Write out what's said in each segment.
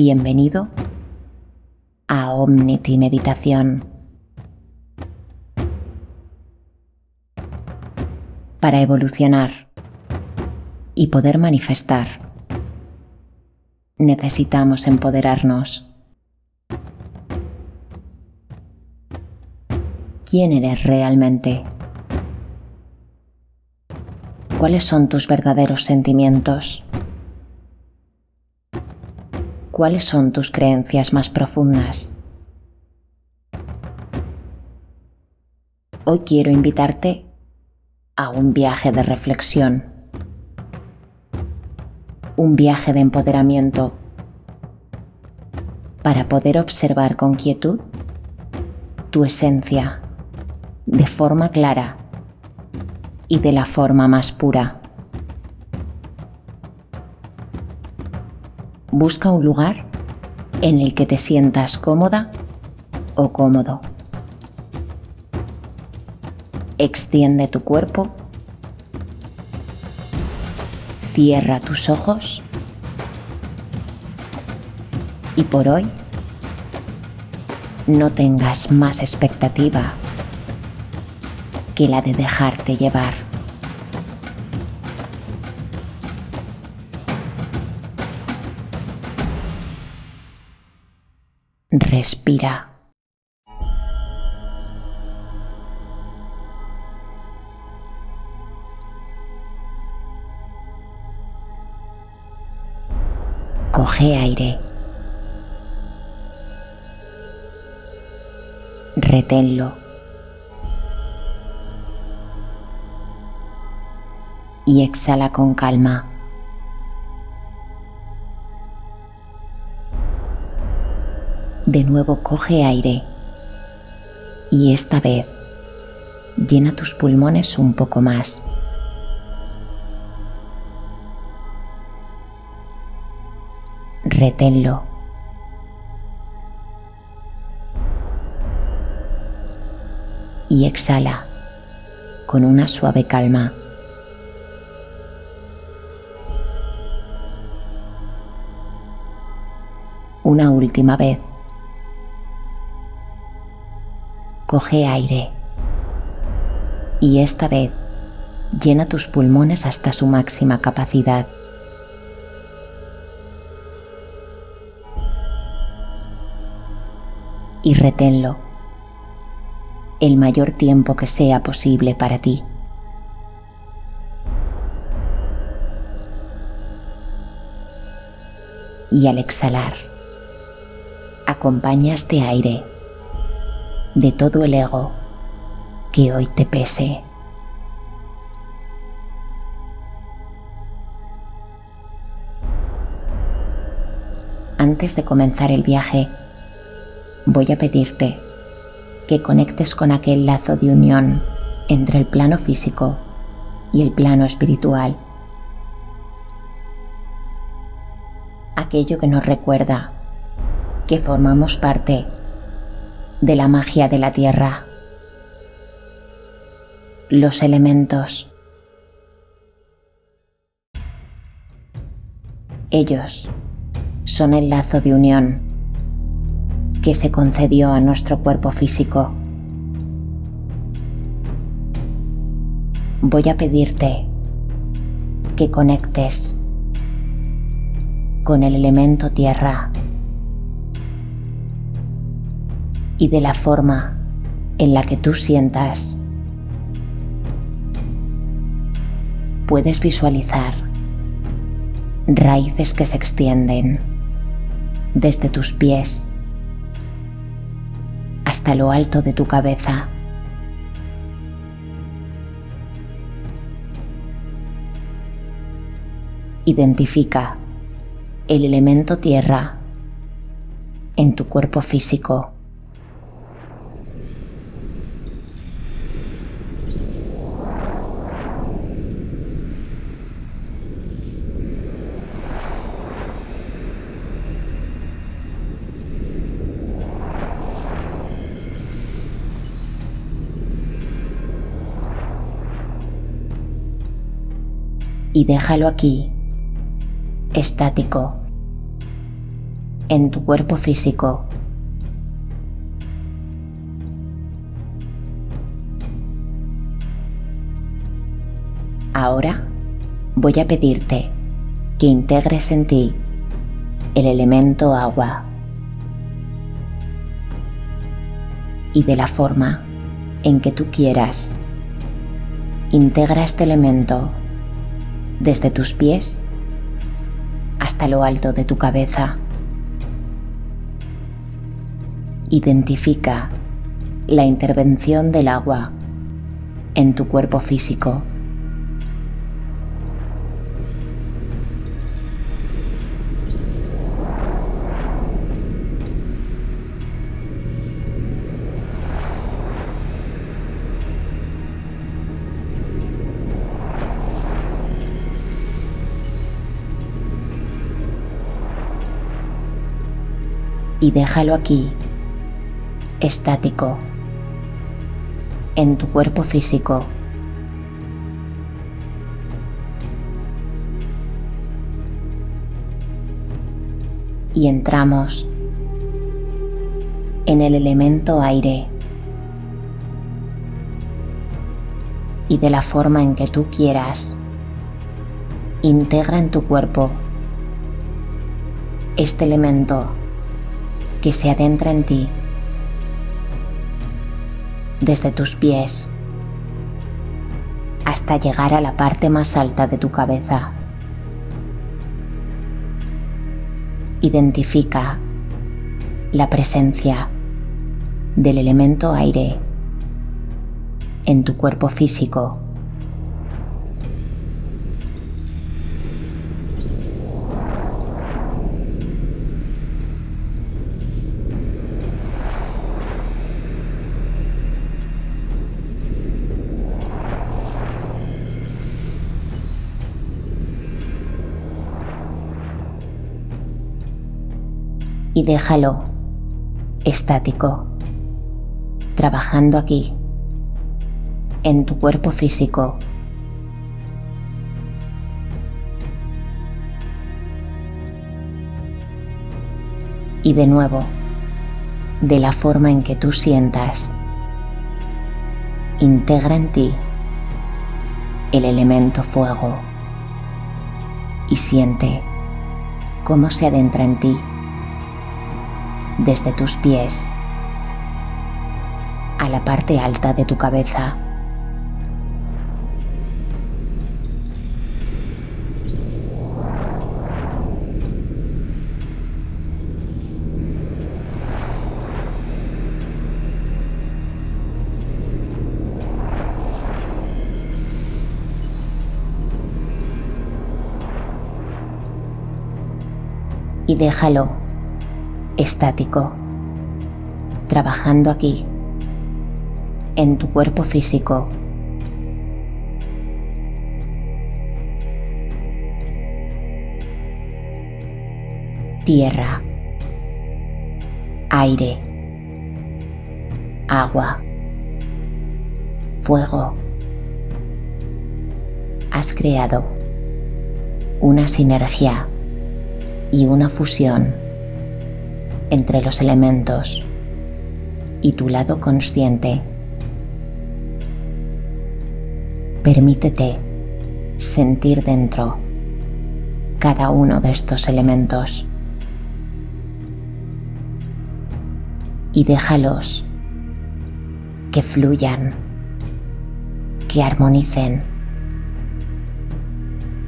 Bienvenido a Omnity Meditación. Para evolucionar y poder manifestar, necesitamos empoderarnos. ¿Quién eres realmente? ¿Cuáles son tus verdaderos sentimientos? ¿Cuáles son tus creencias más profundas? Hoy quiero invitarte a un viaje de reflexión, un viaje de empoderamiento para poder observar con quietud tu esencia de forma clara y de la forma más pura. Busca un lugar en el que te sientas cómoda o cómodo. Extiende tu cuerpo. Cierra tus ojos. Y por hoy, no tengas más expectativa que la de dejarte llevar. Respira. Coge aire. Reténlo. Y exhala con calma. De nuevo coge aire y esta vez llena tus pulmones un poco más. Reténlo. Y exhala con una suave calma. Una última vez. Coge aire y esta vez llena tus pulmones hasta su máxima capacidad. Y reténlo el mayor tiempo que sea posible para ti. Y al exhalar, acompañas de aire de todo el ego que hoy te pese. Antes de comenzar el viaje, voy a pedirte que conectes con aquel lazo de unión entre el plano físico y el plano espiritual. Aquello que nos recuerda que formamos parte de la magia de la tierra. Los elementos. Ellos son el lazo de unión que se concedió a nuestro cuerpo físico. Voy a pedirte que conectes con el elemento tierra y de la forma en la que tú sientas. Puedes visualizar raíces que se extienden desde tus pies hasta lo alto de tu cabeza. Identifica el elemento tierra en tu cuerpo físico. Y déjalo aquí, estático, en tu cuerpo físico. Ahora voy a pedirte que integres en ti el elemento agua y de la forma en que tú quieras. Integra este elemento desde tus pies hasta lo alto de tu cabeza. Identifica la intervención del agua en tu cuerpo físico. Y déjalo aquí, estático, en tu cuerpo físico. Y entramos en el elemento aire y de la forma en que tú quieras, integra en tu cuerpo este elemento que se adentra en ti, desde tus pies hasta llegar a la parte más alta de tu cabeza. Identifica la presencia del elemento aire en tu cuerpo físico. Déjalo. Estático, trabajando aquí, en tu cuerpo físico. Y de nuevo, de la forma en que tú sientas, integra en ti. El elemento fuego. Y siente cómo se adentra en ti desde tus pies a la parte alta de tu cabeza. y déjalo estático, trabajando aquí, en tu cuerpo físico. Tierra, aire, agua, fuego. Has creado una sinergia y una fusión entre los elementos y tu lado consciente. Permítete sentir dentro cada uno de estos elementos y déjalos que fluyan, que armonicen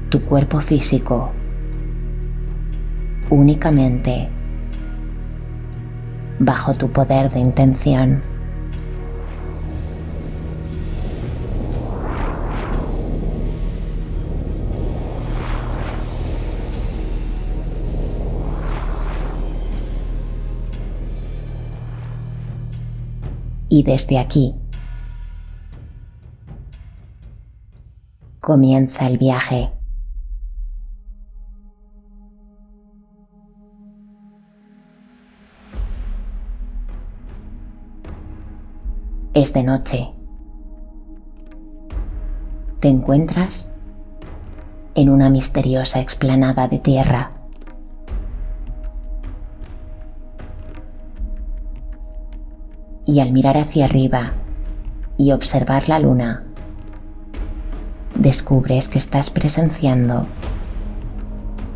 tu cuerpo físico únicamente bajo tu poder de intención. Y desde aquí comienza el viaje. de noche. Te encuentras en una misteriosa explanada de tierra. Y al mirar hacia arriba y observar la luna, descubres que estás presenciando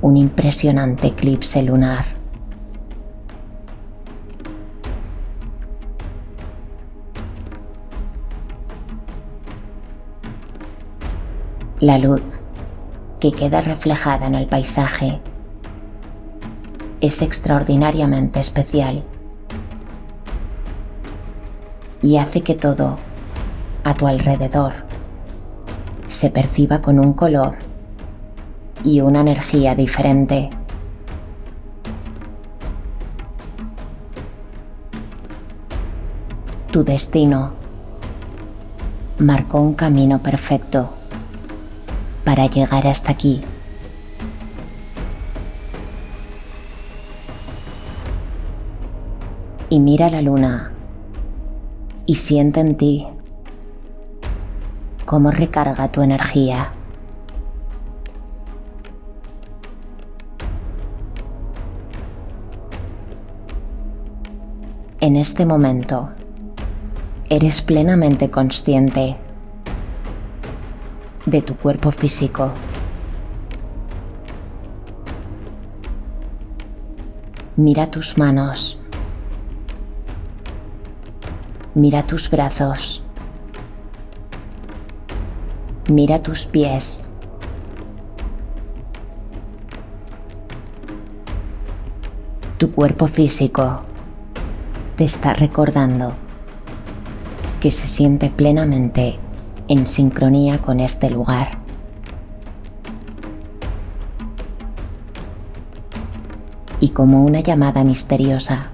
un impresionante eclipse lunar. La luz que queda reflejada en el paisaje es extraordinariamente especial y hace que todo a tu alrededor se perciba con un color y una energía diferente. Tu destino marcó un camino perfecto para llegar hasta aquí. Y mira la luna y siente en ti cómo recarga tu energía. En este momento, eres plenamente consciente de tu cuerpo físico. Mira tus manos. Mira tus brazos. Mira tus pies. Tu cuerpo físico te está recordando que se siente plenamente en sincronía con este lugar. Y como una llamada misteriosa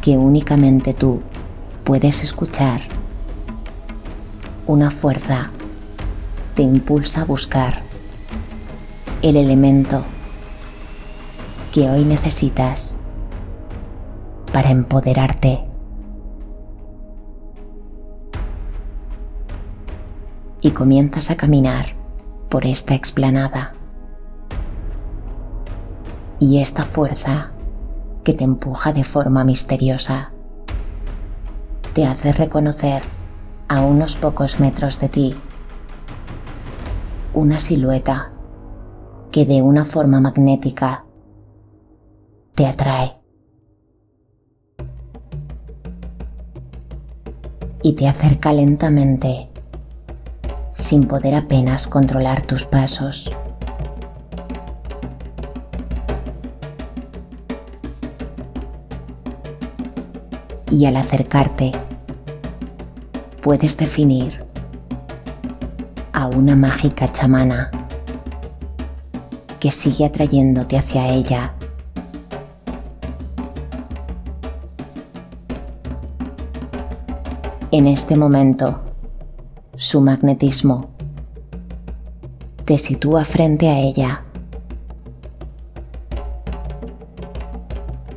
que únicamente tú puedes escuchar, una fuerza te impulsa a buscar el elemento que hoy necesitas para empoderarte. Y comienzas a caminar por esta explanada. Y esta fuerza que te empuja de forma misteriosa te hace reconocer a unos pocos metros de ti una silueta que de una forma magnética te atrae y te acerca lentamente sin poder apenas controlar tus pasos. Y al acercarte, puedes definir a una mágica chamana que sigue atrayéndote hacia ella. En este momento, su magnetismo te sitúa frente a ella.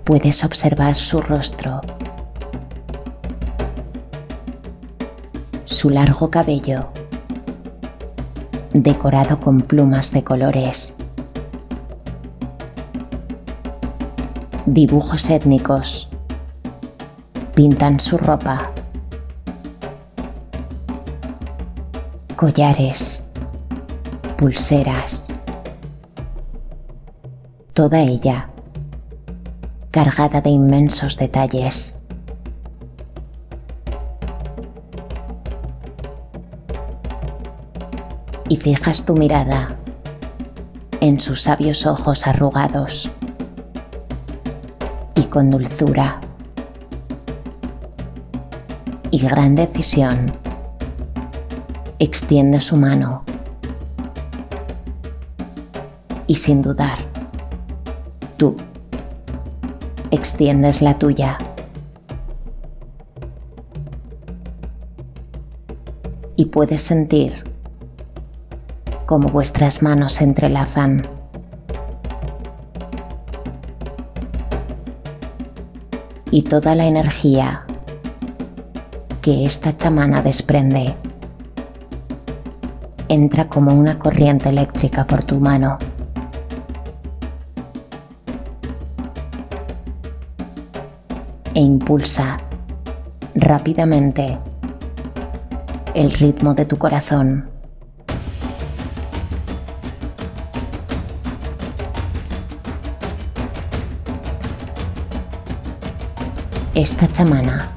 Puedes observar su rostro, su largo cabello decorado con plumas de colores. Dibujos étnicos pintan su ropa. Collares, pulseras, toda ella cargada de inmensos detalles. y fijas tu mirada en sus sabios ojos arrugados y con dulzura y gran decisión extiende su mano y sin dudar tú extiendes la tuya. Y puedes sentir como vuestras manos se entrelazan. Y toda la energía que esta chamana desprende entra como una corriente eléctrica por tu mano. E impulsa rápidamente el ritmo de tu corazón. Esta chamana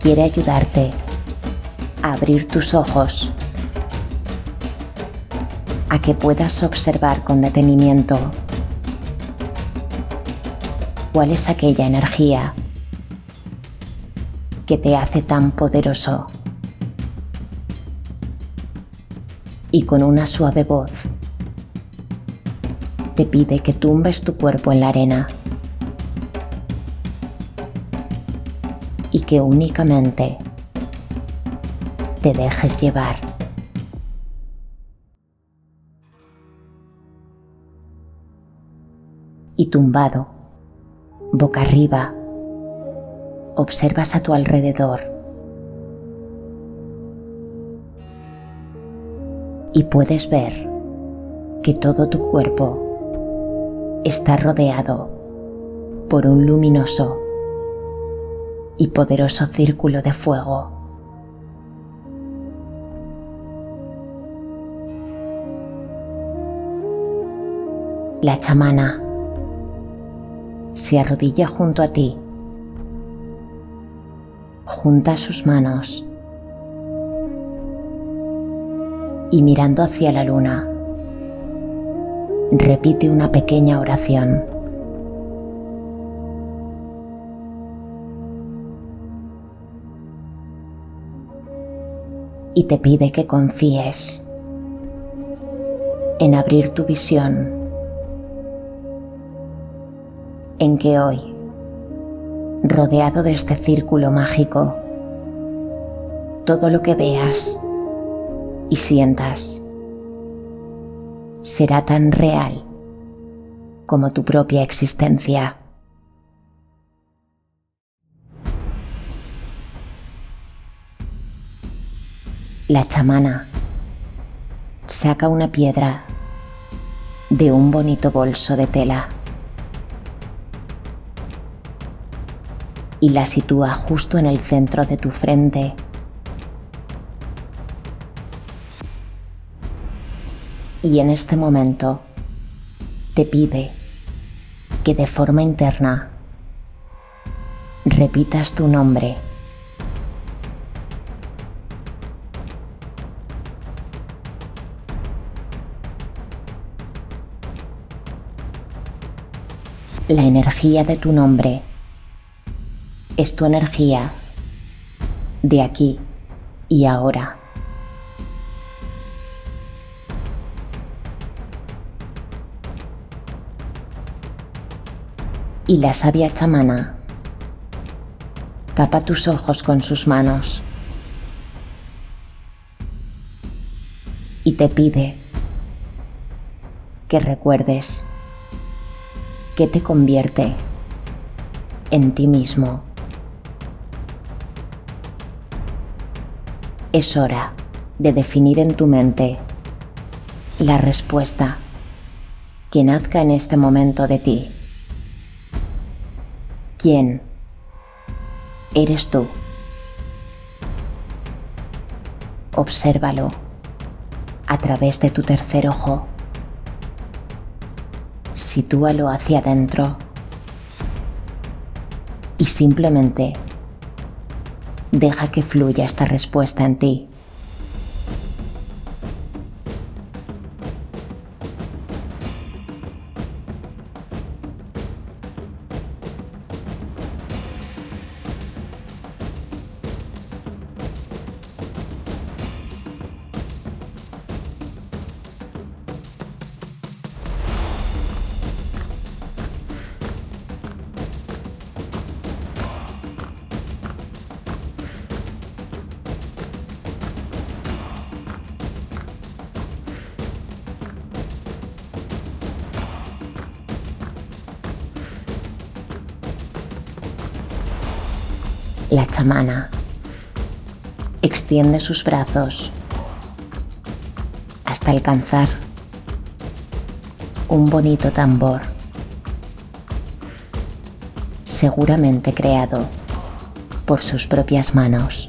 quiere ayudarte a abrir tus ojos, a que puedas observar con detenimiento cuál es aquella energía que te hace tan poderoso. Y con una suave voz te pide que tumbes tu cuerpo en la arena y que únicamente te dejes llevar. Y tumbado, boca arriba, observas a tu alrededor y puedes ver que todo tu cuerpo está rodeado por un luminoso y poderoso círculo de fuego. La chamana se arrodilla junto a ti, junta sus manos. Y mirando hacia la luna, repite una pequeña oración. y te pide que confíes en abrir tu visión, en que hoy, rodeado de este círculo mágico, todo lo que veas y sientas será tan real como tu propia existencia. La chamana saca una piedra de un bonito bolso de tela y la sitúa justo en el centro de tu frente. Y en este momento te pide que de forma interna repitas tu nombre La energía de tu nombre es tu energía de aquí y ahora. Y la sabia chamana tapa tus ojos con sus manos y te pide que recuerdes que te convierte en ti mismo. Es hora de definir en tu mente la respuesta que nazca en este momento de ti. ¿Quién eres tú? Obsérvalo a través de tu tercer ojo sitúalo hacia adentro y simplemente deja que fluya esta respuesta en ti. Extiende sus brazos hasta alcanzar un bonito tambor, seguramente creado por sus propias manos.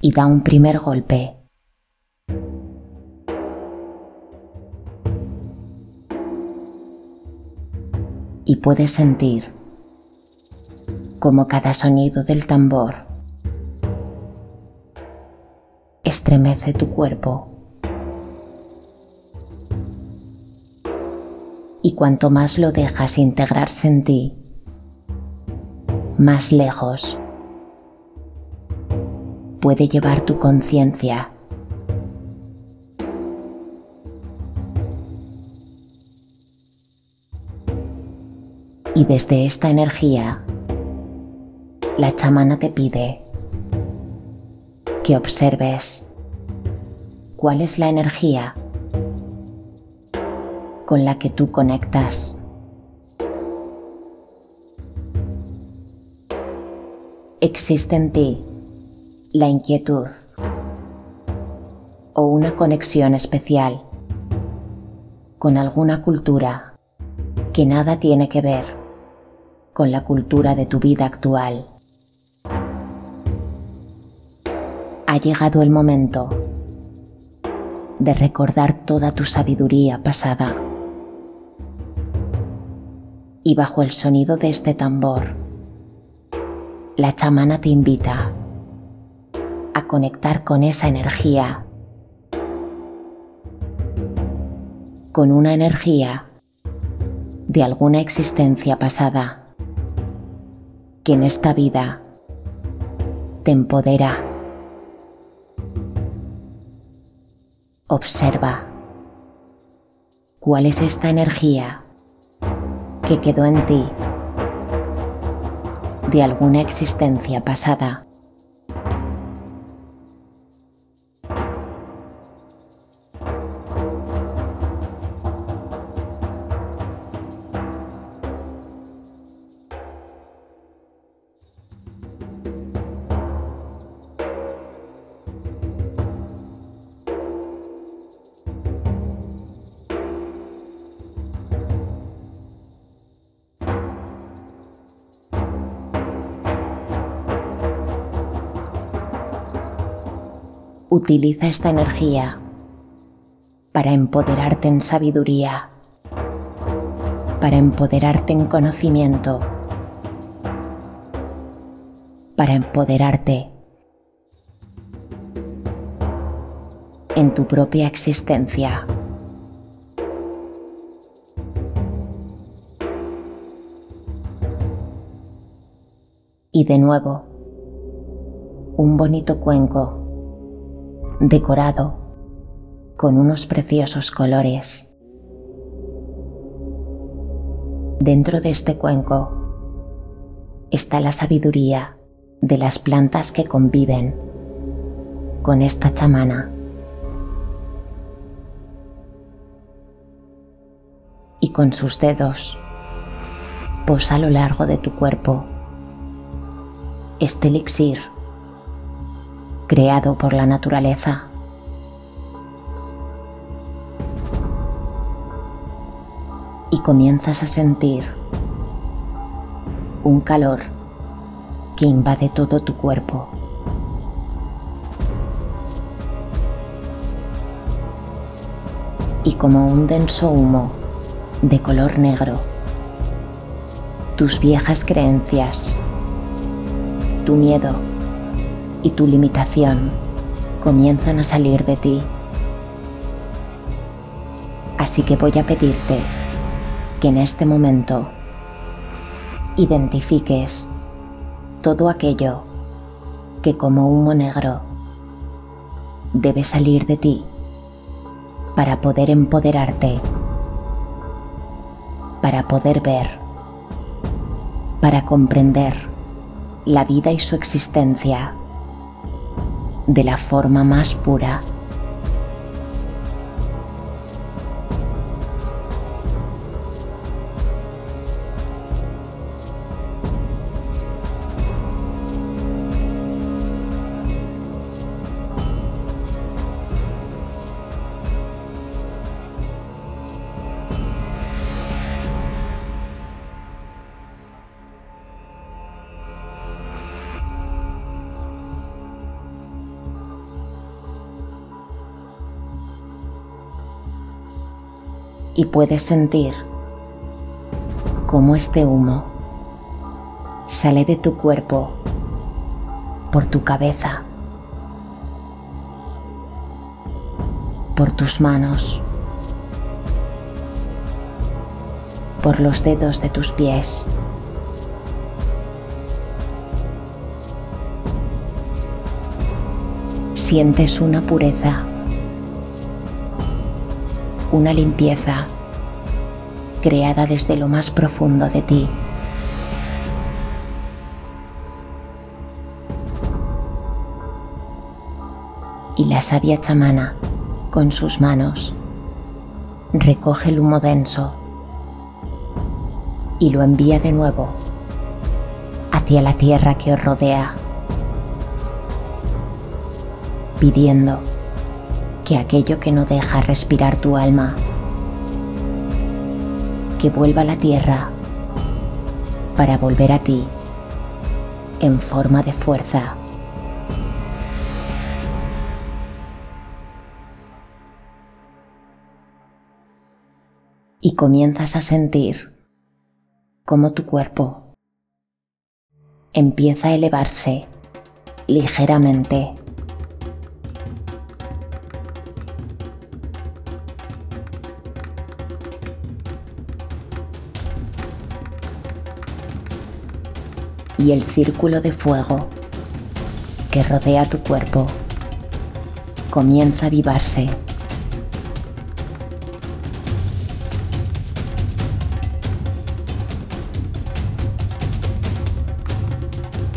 Y da un primer golpe. Y puedes sentir como cada sonido del tambor estremece tu cuerpo. Y cuanto más lo dejas integrarse en ti, más lejos puede llevar tu conciencia. Y desde esta energía, la chamana te pide que observes cuál es la energía con la que tú conectas. Existe en ti la inquietud o una conexión especial con alguna cultura que nada tiene que ver con la cultura de tu vida actual. Ha llegado el momento de recordar toda tu sabiduría pasada. Y bajo el sonido de este tambor, la chamana te invita a conectar con esa energía, con una energía de alguna existencia pasada que en esta vida te empodera Observa cuál es esta energía que quedó en ti de alguna existencia pasada. Utiliza esta energía para empoderarte en sabiduría, para empoderarte en conocimiento, para empoderarte en tu propia existencia. Y de nuevo, un bonito cuenco decorado con unos preciosos colores. Dentro de este cuenco está la sabiduría de las plantas que conviven con esta chamana. Y con sus dedos posa a lo largo de tu cuerpo este elixir creado por la naturaleza. Y comienzas a sentir un calor que invade todo tu cuerpo. Y como un denso humo de color negro, tus viejas creencias, tu miedo, y tu limitación comienzan a salir de ti. Así que voy a pedirte que en este momento identifiques todo aquello que como humo negro debe salir de ti para poder empoderarte, para poder ver, para comprender la vida y su existencia de la forma más pura. Puedes sentir cómo este humo sale de tu cuerpo por tu cabeza, por tus manos, por los dedos de tus pies. Sientes una pureza, una limpieza creada desde lo más profundo de ti. Y la sabia chamana, con sus manos, recoge el humo denso y lo envía de nuevo hacia la tierra que os rodea, pidiendo que aquello que no deja respirar tu alma que vuelva a la tierra para volver a ti en forma de fuerza. Y comienzas a sentir cómo tu cuerpo empieza a elevarse ligeramente y el círculo de fuego que rodea tu cuerpo comienza a avivarse.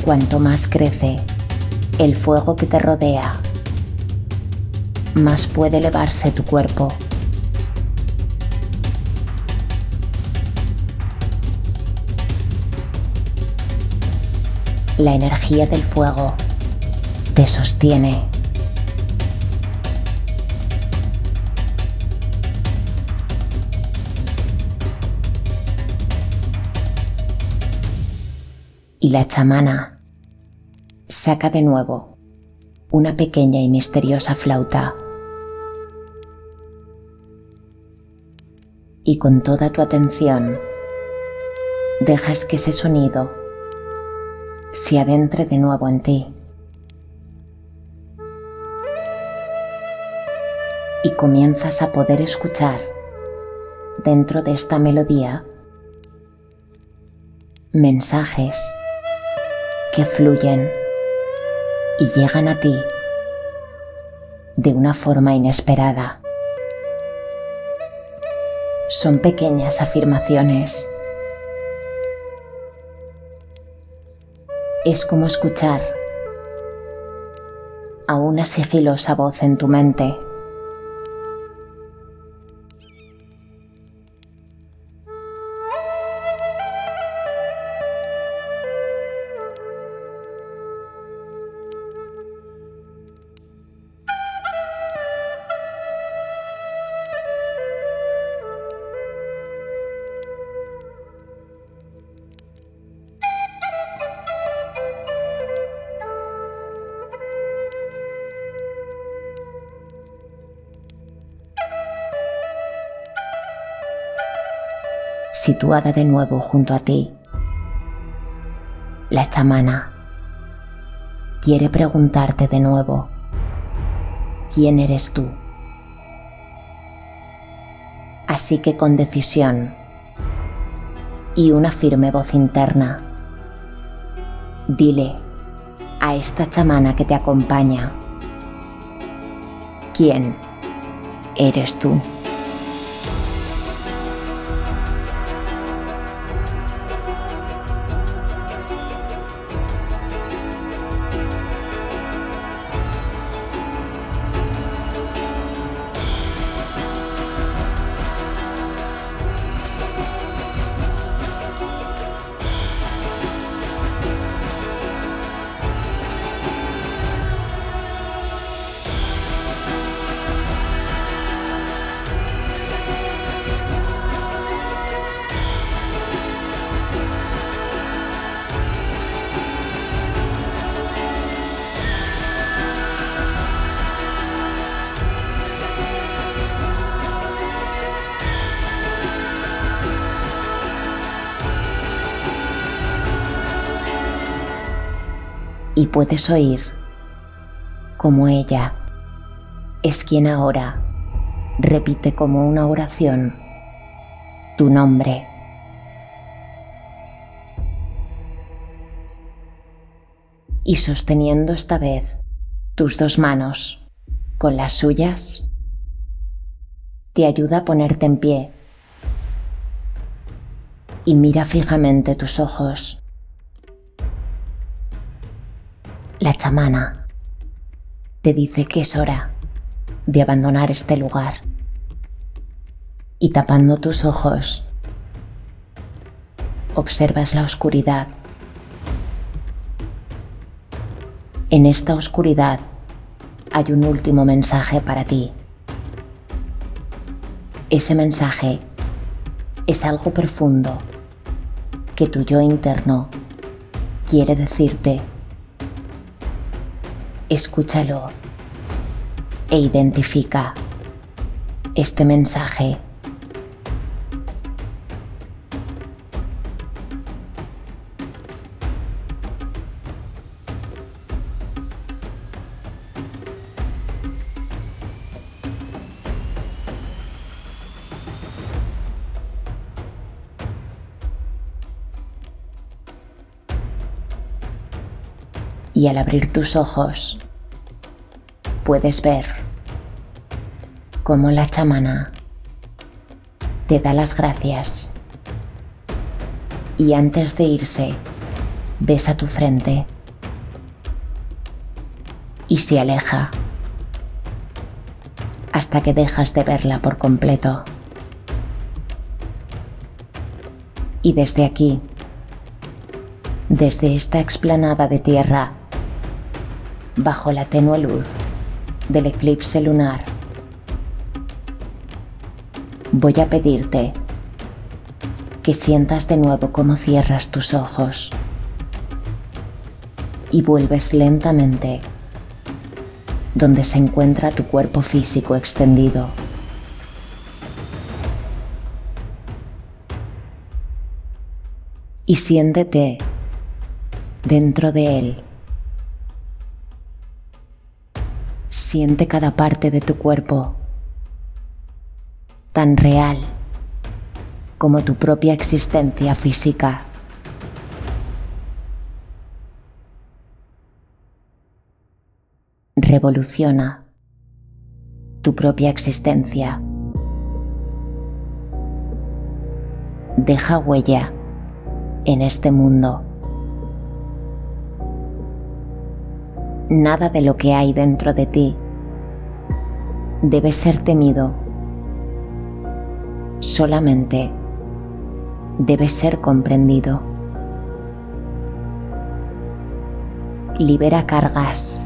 Cuanto más crece el fuego que te rodea, más puede elevarse tu cuerpo. La energía del fuego te sostiene. Y la chamana saca de nuevo una pequeña y misteriosa flauta. Y con toda tu atención dejas que ese sonido se adentre de nuevo en ti. Y comienzas a poder escuchar dentro de esta melodía mensajes que fluyen y llegan a ti de una forma inesperada. Son pequeñas afirmaciones es como escuchar a una sigilosa voz en tu mente situada de nuevo junto a ti. La chamana quiere preguntarte de nuevo, ¿quién eres tú? Así que con decisión y una firme voz interna, dile a esta chamana que te acompaña, ¿quién eres tú? Y puedes oír como ella es quien ahora repite como una oración tu nombre. Y sosteniendo esta vez tus dos manos con las suyas, te ayuda a ponerte en pie y mira fijamente tus ojos. La chamana te dice que es hora de abandonar este lugar y tapando tus ojos observas la oscuridad. En esta oscuridad hay un último mensaje para ti. Ese mensaje es algo profundo que tu yo interno quiere decirte. Escúchalo e identifica este mensaje. Y al abrir tus ojos puedes ver cómo la chamana te da las gracias y antes de irse besa tu frente y se aleja hasta que dejas de verla por completo. Y desde aquí, desde esta explanada de tierra, bajo la tenue luz del eclipse lunar. Voy a pedirte que sientas de nuevo cómo cierras tus ojos y vuelves lentamente donde se encuentra tu cuerpo físico extendido. Y siéntete dentro de él Siente cada parte de tu cuerpo, tan real como tu propia existencia física. Revoluciona tu propia existencia. Deja huella en este mundo. Nada de lo que hay dentro de ti debe ser temido. Solamente debe ser comprendido. Libera cargas.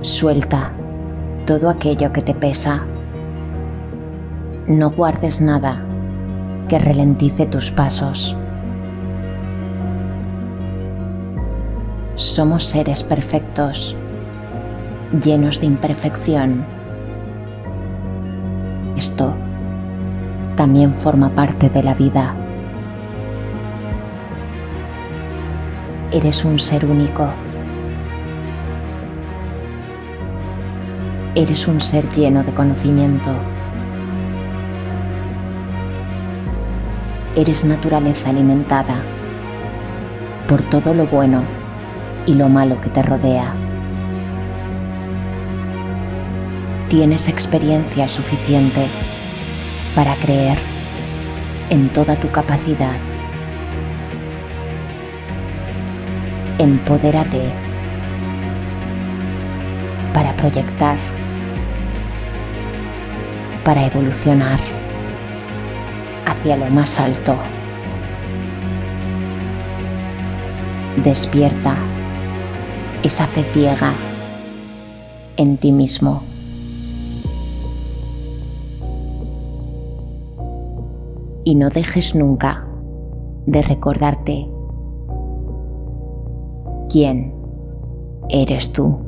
Suelta todo aquello que te pesa. No guardes nada que ralentice tus pasos. Somos seres perfectos, llenos de imperfección. Esto también forma parte de la vida. Eres un ser único. Eres un ser lleno de conocimiento. Eres naturaleza alimentada por todo lo bueno y lo malo que te rodea. Tienes experiencia suficiente para creer en toda tu capacidad. Empodérate para proyectar, para evolucionar hacia lo más alto. Despierta esa fe ciega en ti mismo. Y no dejes nunca de recordarte quién eres tú.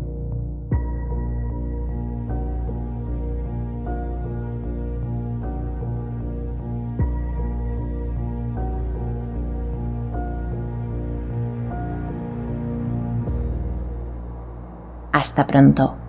Hasta pronto.